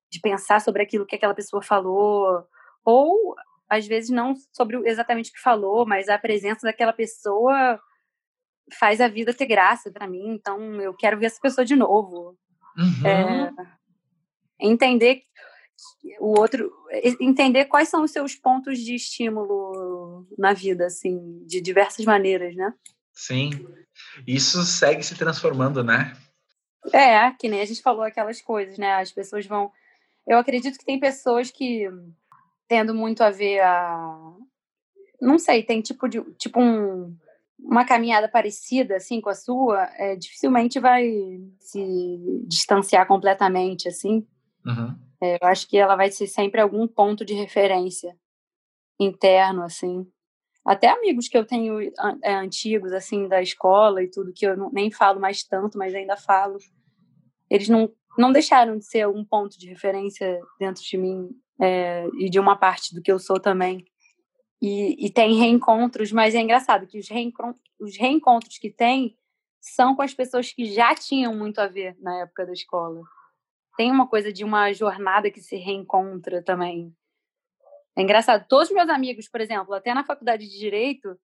de pensar sobre aquilo que aquela pessoa falou ou às vezes não sobre exatamente o que falou mas a presença daquela pessoa faz a vida ter graça para mim, então eu quero ver essa pessoa de novo. Uhum. É, entender o outro, entender quais são os seus pontos de estímulo na vida, assim, de diversas maneiras, né? Sim. Isso segue se transformando, né? É, que nem a gente falou aquelas coisas, né? As pessoas vão. Eu acredito que tem pessoas que, tendo muito a ver a. Não sei, tem tipo de tipo um, uma caminhada parecida assim com a sua, é, dificilmente vai se distanciar completamente assim. Uhum. É, eu acho que ela vai ser sempre algum ponto de referência interno assim. Até amigos que eu tenho é, antigos assim da escola e tudo que eu não, nem falo mais tanto, mas ainda falo. Eles não não deixaram de ser um ponto de referência dentro de mim é, e de uma parte do que eu sou também. E, e tem reencontros, mas é engraçado que os, reencontros, os reencontros que tem são com as pessoas que já tinham muito a ver na época da escola. Tem uma coisa de uma jornada que se reencontra também. É engraçado. Todos os meus amigos, por exemplo, até na faculdade de Direito,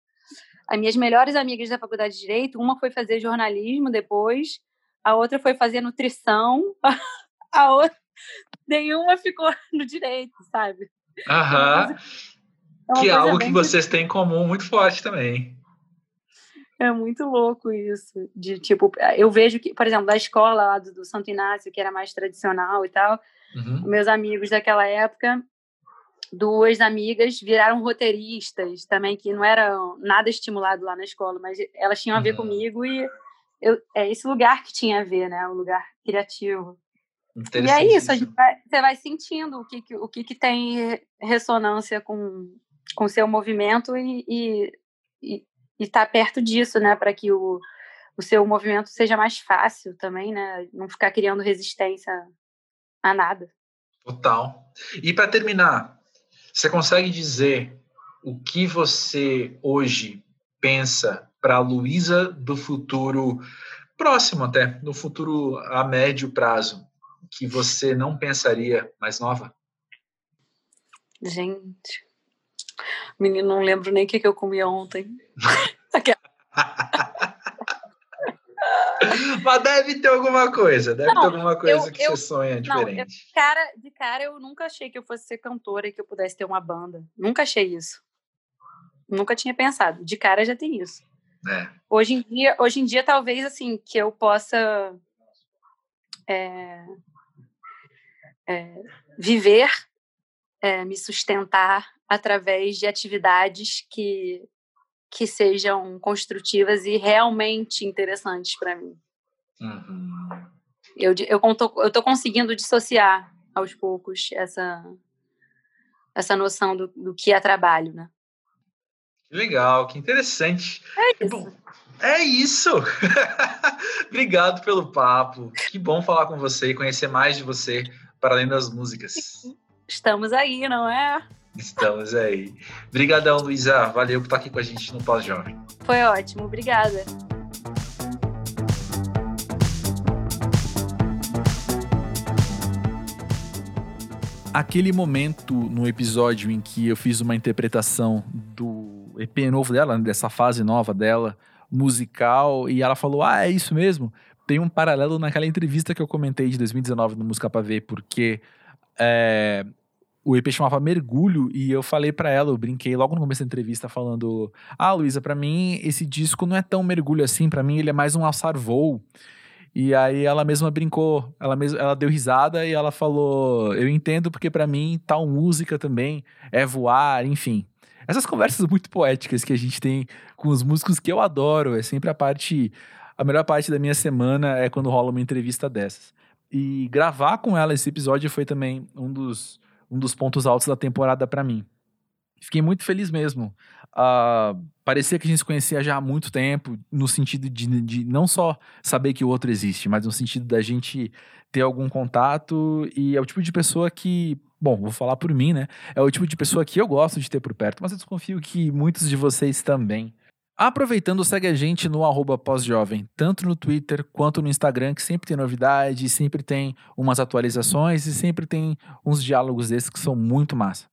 as minhas melhores amigas da faculdade de Direito, uma foi fazer jornalismo depois, a outra foi fazer nutrição, a outra, nenhuma ficou no direito, sabe? Aham. Que é algo que vocês têm em comum muito forte também. É muito louco isso. De tipo, eu vejo que, por exemplo, da escola lá do, do Santo Inácio, que era mais tradicional e tal, uhum. meus amigos daquela época, duas amigas viraram roteiristas também, que não eram nada estimulado lá na escola, mas elas tinham a ver uhum. comigo e eu, é esse lugar que tinha a ver, né? Um lugar criativo. E é isso, a gente vai, você vai sentindo o que, o que, que tem ressonância com com o seu movimento e, e, e, e tá perto disso, né? Para que o, o seu movimento seja mais fácil também, né? Não ficar criando resistência a nada. Total. E para terminar, você consegue dizer o que você hoje pensa para a Luísa do futuro próximo até, no futuro a médio prazo, que você não pensaria mais nova? Gente, menino, não lembro nem o que, que eu comi ontem. Mas deve ter alguma coisa, deve não, ter alguma coisa eu, que eu, você sonha diferente. Não, eu, de, cara, de cara, eu nunca achei que eu fosse ser cantora e que eu pudesse ter uma banda. Nunca achei isso. Nunca tinha pensado. De cara já tem isso. É. Hoje em dia, hoje em dia talvez assim que eu possa é, é, viver, é, me sustentar através de atividades que que sejam construtivas e realmente interessantes para mim. Uhum. Eu eu tô, eu tô conseguindo dissociar aos poucos essa essa noção do, do que é trabalho, né? Legal, que interessante. É isso. Bom, é isso. Obrigado pelo papo. Que bom falar com você e conhecer mais de você para além das músicas. Estamos aí, não é? Estamos aí. Obrigadão, Luísa. Valeu por estar aqui com a gente no Pós-Jovem. Foi ótimo. Obrigada. Aquele momento no episódio em que eu fiz uma interpretação do EP novo dela, dessa fase nova dela, musical, e ela falou: Ah, é isso mesmo? Tem um paralelo naquela entrevista que eu comentei de 2019 no Música Pra Ver, porque é, o EP chamava Mergulho e eu falei para ela, eu brinquei logo no começo da entrevista falando: "Ah, Luísa, para mim esse disco não é tão mergulho assim, para mim ele é mais um alçar voo". E aí ela mesma brincou, ela mesma, ela deu risada e ela falou: "Eu entendo porque para mim tal música também é voar, enfim". Essas conversas muito poéticas que a gente tem com os músicos que eu adoro, é sempre a parte a melhor parte da minha semana é quando rola uma entrevista dessas. E gravar com ela esse episódio foi também um dos um dos pontos altos da temporada para mim. Fiquei muito feliz mesmo. Uh, parecia que a gente se conhecia já há muito tempo, no sentido de, de não só saber que o outro existe, mas no sentido da gente ter algum contato. E é o tipo de pessoa que, bom, vou falar por mim, né? É o tipo de pessoa que eu gosto de ter por perto, mas eu desconfio que muitos de vocês também. Aproveitando, segue a gente no arroba pós-jovem, tanto no Twitter quanto no Instagram, que sempre tem novidade, sempre tem umas atualizações e sempre tem uns diálogos desses que são muito massa.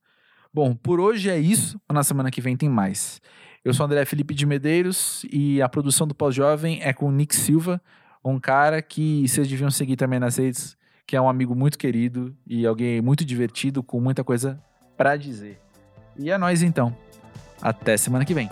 Bom, por hoje é isso, na semana que vem tem mais. Eu sou André Felipe de Medeiros e a produção do Pós-Jovem é com o Nick Silva, um cara que vocês deviam seguir também nas redes, que é um amigo muito querido e alguém muito divertido, com muita coisa para dizer. E é nós então. Até semana que vem.